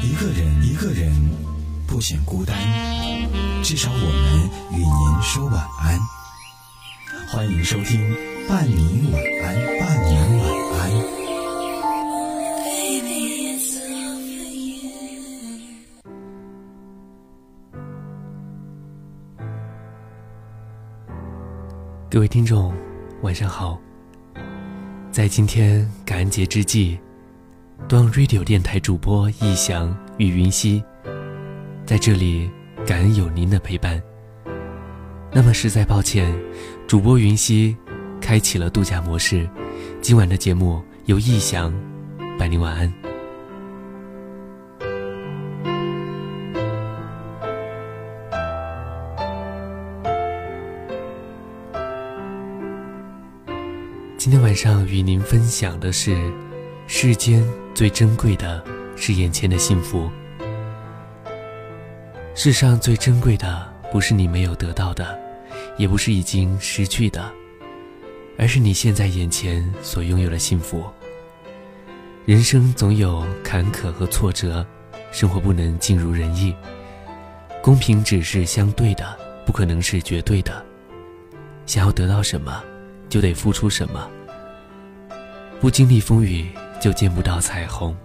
一个人，一个人不显孤单，至少我们与您说晚安。欢迎收听《伴你晚安》，伴你晚安。各位听众，晚上好。在今天感恩节之际，端 radio 电台主播易翔与云溪在这里感恩有您的陪伴。那么实在抱歉，主播云溪开启了度假模式，今晚的节目由易翔伴您晚安。今天晚上与您分享的是，世间最珍贵的是眼前的幸福。世上最珍贵的不是你没有得到的，也不是已经失去的，而是你现在眼前所拥有的幸福。人生总有坎坷和挫折，生活不能尽如人意，公平只是相对的，不可能是绝对的。想要得到什么？就得付出什么。不经历风雨，就见不到彩虹。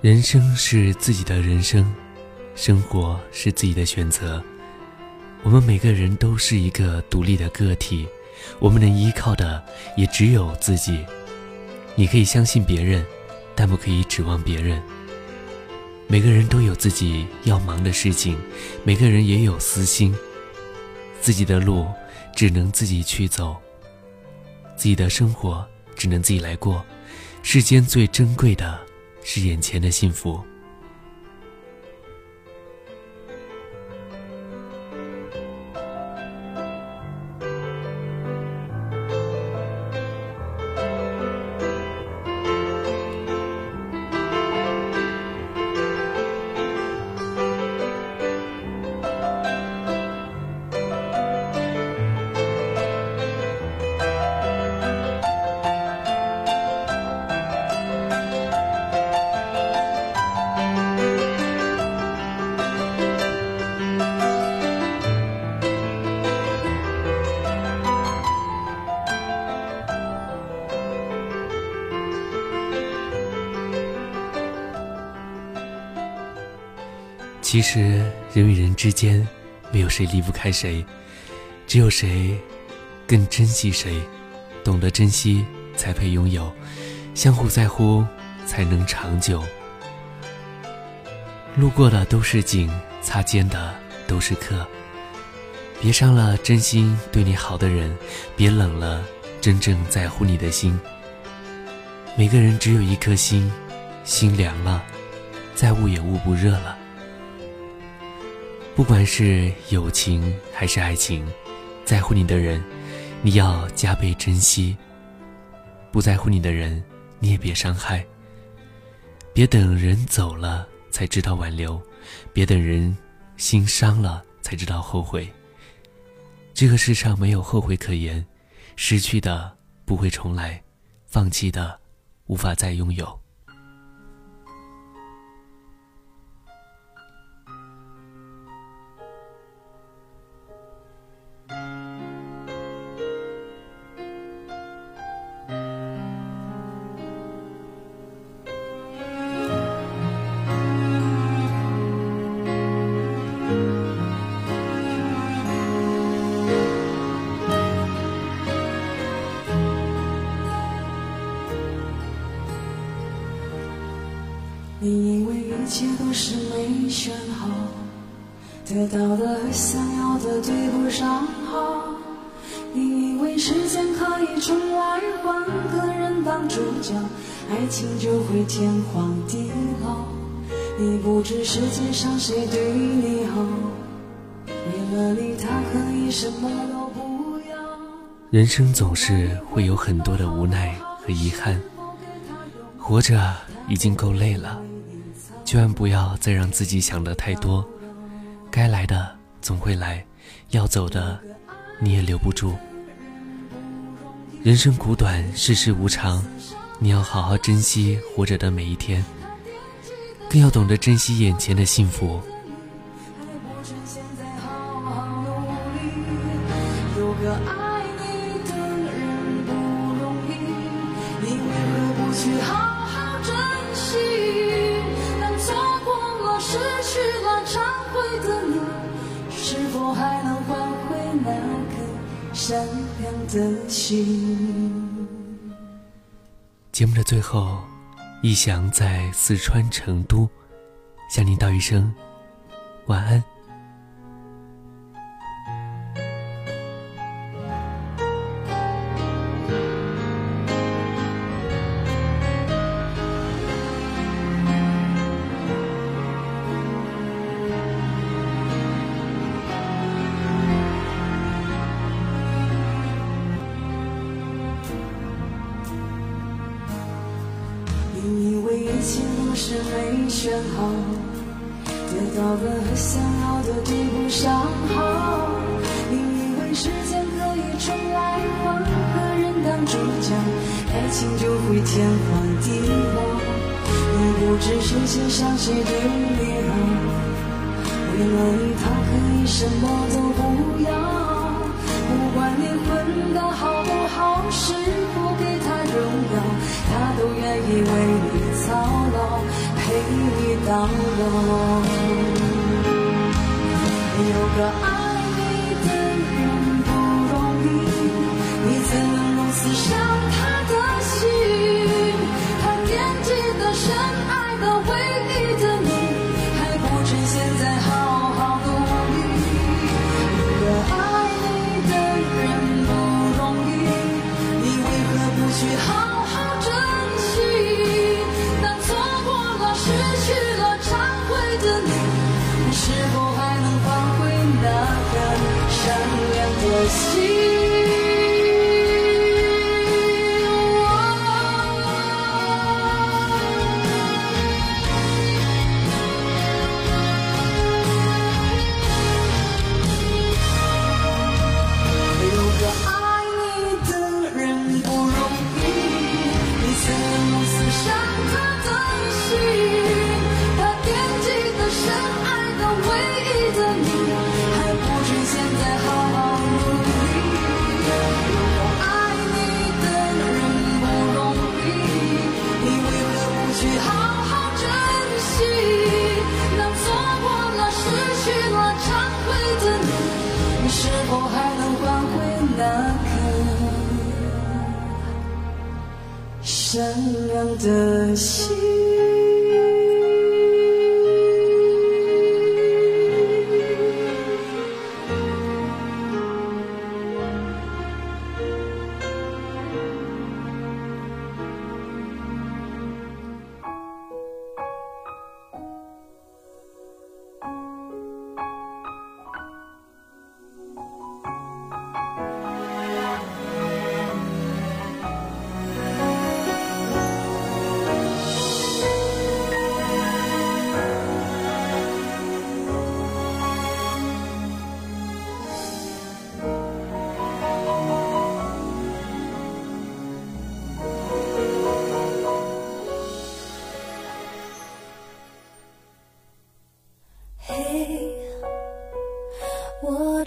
人生是自己的人生，生活是自己的选择。我们每个人都是一个独立的个体，我们能依靠的也只有自己。你可以相信别人，但不可以指望别人。每个人都有自己要忙的事情，每个人也有私心。自己的路只能自己去走，自己的生活只能自己来过。世间最珍贵的是眼前的幸福。其实，人与人之间，没有谁离不开谁，只有谁更珍惜谁。懂得珍惜，才配拥有；相互在乎，才能长久。路过的都是景，擦肩的都是客。别伤了真心对你好的人，别冷了真正在乎你的心。每个人只有一颗心，心凉了，再捂也捂不热了。不管是友情还是爱情，在乎你的人，你要加倍珍惜；不在乎你的人，你也别伤害。别等人走了才知道挽留，别等人心伤了才知道后悔。这个世上没有后悔可言，失去的不会重来，放弃的无法再拥有。是没选好，得到的和想要的对不上号。你以为时间可以重来，换个人当主角，爱情就会天荒地老。你不知世界上谁对你好，为了你他可以什么都不要。人生总是会有很多的无奈和遗憾，活着已经够累了。千万不要再让自己想得太多，该来的总会来，要走的你也留不住。人生苦短，世事无常，你要好好珍惜活着的每一天，更要懂得珍惜眼前的幸福。去好去了忏悔的你，是否还能换回那颗善良的心？节目的最后，一翔在四川成都，向您道一声晚安。你以为一切都是没选好，得到的和想要的对不上号。你以为时间可以重来，换个人当主角，爱情就会天荒地老。你不知谁先伤谁对你好，为了你他可以什么都不要。不管你混得好不好，是到老，有个爱你的人不容易，你怎能如此伤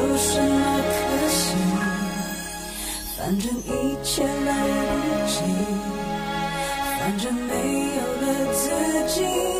有什么可惜？反正一切来不及反正没有了自己。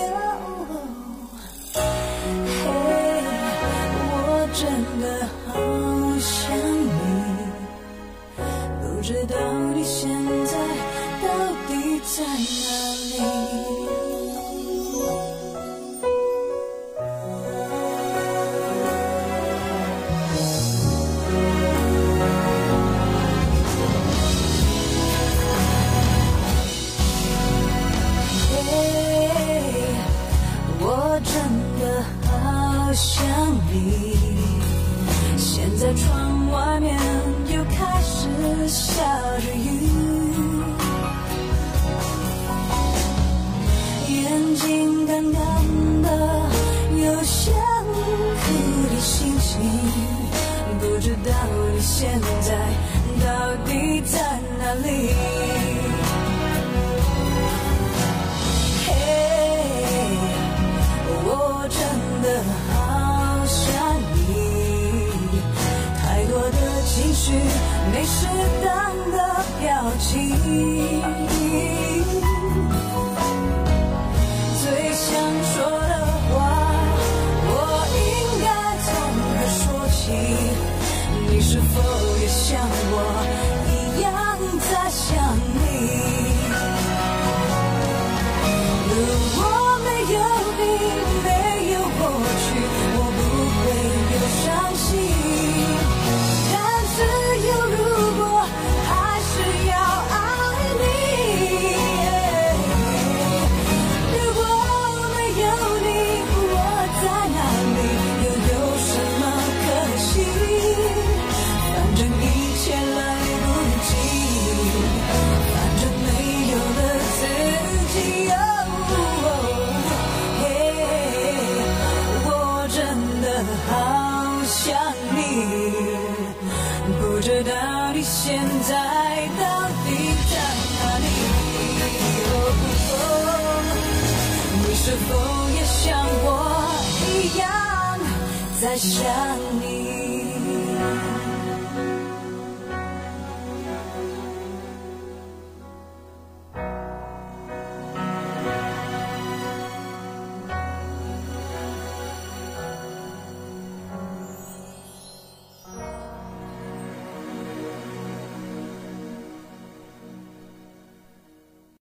没适当的表情。在想你。